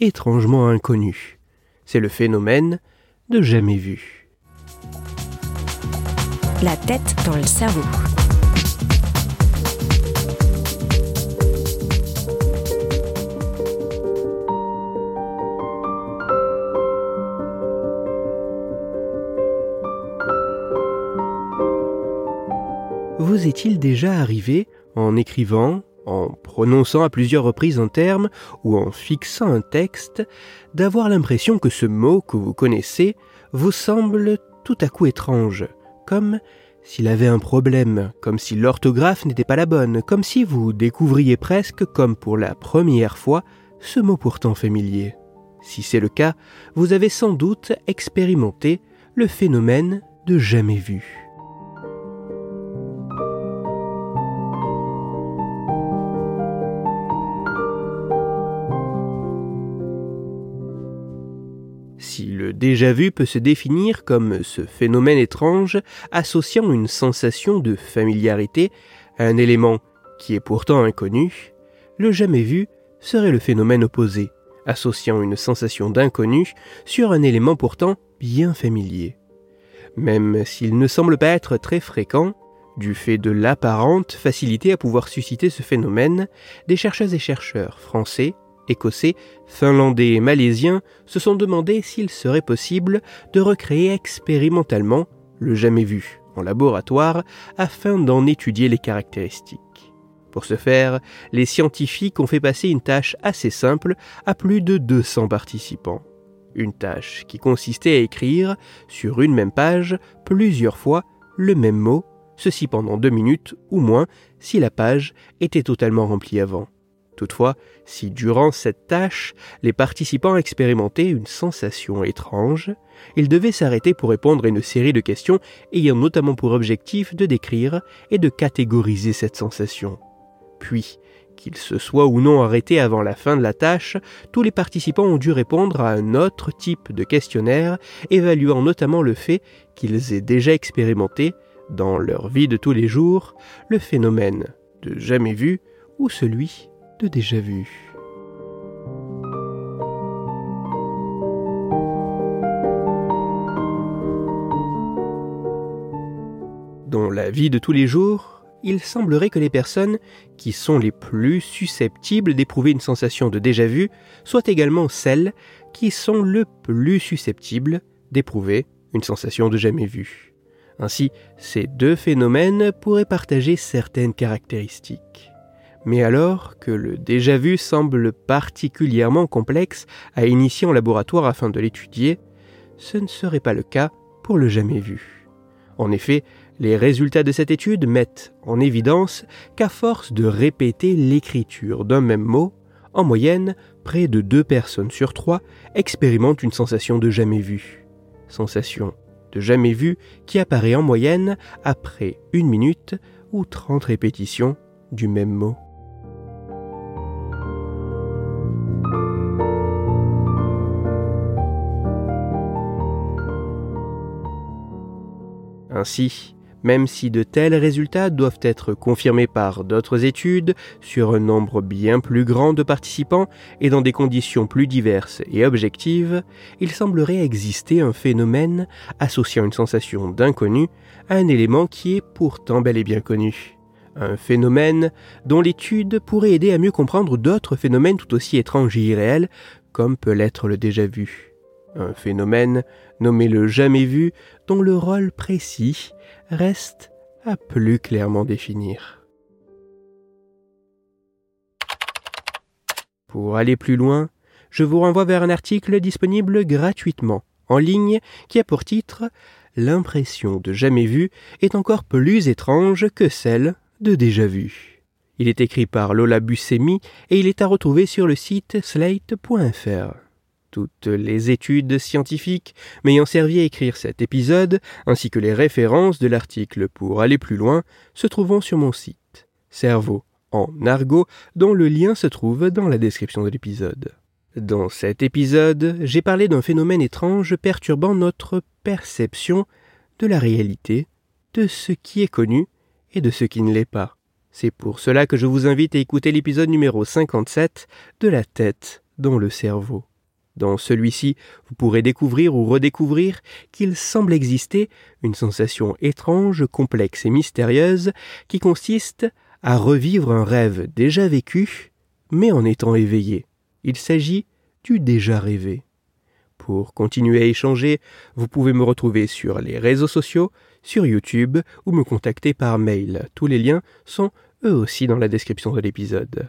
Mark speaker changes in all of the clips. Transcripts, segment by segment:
Speaker 1: étrangement inconnu. C'est le phénomène de jamais vu.
Speaker 2: La tête dans le cerveau.
Speaker 1: Vous est-il déjà arrivé, en écrivant, en prononçant à plusieurs reprises un terme ou en fixant un texte, d'avoir l'impression que ce mot que vous connaissez vous semble tout à coup étrange, comme s'il avait un problème, comme si l'orthographe n'était pas la bonne, comme si vous découvriez presque, comme pour la première fois, ce mot pourtant familier. Si c'est le cas, vous avez sans doute expérimenté le phénomène de jamais vu. Si le déjà vu peut se définir comme ce phénomène étrange associant une sensation de familiarité à un élément qui est pourtant inconnu, le jamais vu serait le phénomène opposé, associant une sensation d'inconnu sur un élément pourtant bien familier. Même s'il ne semble pas être très fréquent, du fait de l'apparente facilité à pouvoir susciter ce phénomène, des chercheuses et chercheurs français, écossais, finlandais et malaisiens se sont demandé s'il serait possible de recréer expérimentalement le jamais vu en laboratoire afin d'en étudier les caractéristiques. Pour ce faire, les scientifiques ont fait passer une tâche assez simple à plus de 200 participants. Une tâche qui consistait à écrire sur une même page plusieurs fois le même mot, ceci pendant deux minutes ou moins si la page était totalement remplie avant. Toutefois, si durant cette tâche, les participants expérimentaient une sensation étrange, ils devaient s'arrêter pour répondre à une série de questions ayant notamment pour objectif de décrire et de catégoriser cette sensation. Puis, qu'ils se soient ou non arrêtés avant la fin de la tâche, tous les participants ont dû répondre à un autre type de questionnaire, évaluant notamment le fait qu'ils aient déjà expérimenté, dans leur vie de tous les jours, le phénomène de jamais vu ou celui de déjà vu. Dans la vie de tous les jours, il semblerait que les personnes qui sont les plus susceptibles d'éprouver une sensation de déjà vu soient également celles qui sont le plus susceptibles d'éprouver une sensation de jamais vu. Ainsi, ces deux phénomènes pourraient partager certaines caractéristiques. Mais alors que le déjà vu semble particulièrement complexe à initier en laboratoire afin de l'étudier, ce ne serait pas le cas pour le jamais vu. En effet, les résultats de cette étude mettent en évidence qu'à force de répéter l'écriture d'un même mot, en moyenne, près de deux personnes sur trois expérimentent une sensation de jamais vu. Sensation de jamais vu qui apparaît en moyenne après une minute ou trente répétitions du même mot. Ainsi, même si de tels résultats doivent être confirmés par d'autres études sur un nombre bien plus grand de participants et dans des conditions plus diverses et objectives, il semblerait exister un phénomène associant une sensation d'inconnu à un élément qui est pourtant bel et bien connu. Un phénomène dont l'étude pourrait aider à mieux comprendre d'autres phénomènes tout aussi étranges et irréels, comme peut l'être le déjà vu un phénomène nommé le jamais vu dont le rôle précis reste à plus clairement définir. Pour aller plus loin, je vous renvoie vers un article disponible gratuitement en ligne qui a pour titre L'impression de jamais vu est encore plus étrange que celle de déjà vu. Il est écrit par Lola Buscemi et il est à retrouver sur le site slate.fr. Toutes les études scientifiques m'ayant servi à écrire cet épisode, ainsi que les références de l'article pour aller plus loin, se trouvent sur mon site. Cerveau en argot, dont le lien se trouve dans la description de l'épisode. Dans cet épisode, j'ai parlé d'un phénomène étrange perturbant notre perception de la réalité, de ce qui est connu et de ce qui ne l'est pas. C'est pour cela que je vous invite à écouter l'épisode numéro 57 de La tête dans le cerveau. Dans celui-ci, vous pourrez découvrir ou redécouvrir qu'il semble exister une sensation étrange, complexe et mystérieuse qui consiste à revivre un rêve déjà vécu, mais en étant éveillé. Il s'agit du déjà rêvé. Pour continuer à échanger, vous pouvez me retrouver sur les réseaux sociaux, sur YouTube ou me contacter par mail. Tous les liens sont eux aussi dans la description de l'épisode.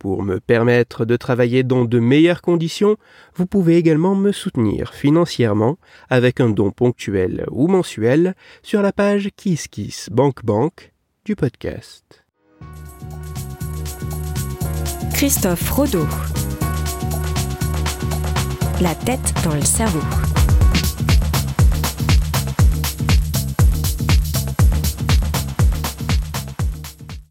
Speaker 1: Pour me permettre de travailler dans de meilleures conditions, vous pouvez également me soutenir financièrement avec un don ponctuel ou mensuel sur la page KissKissBankBank du podcast.
Speaker 2: Christophe Rodeau. La tête dans le cerveau.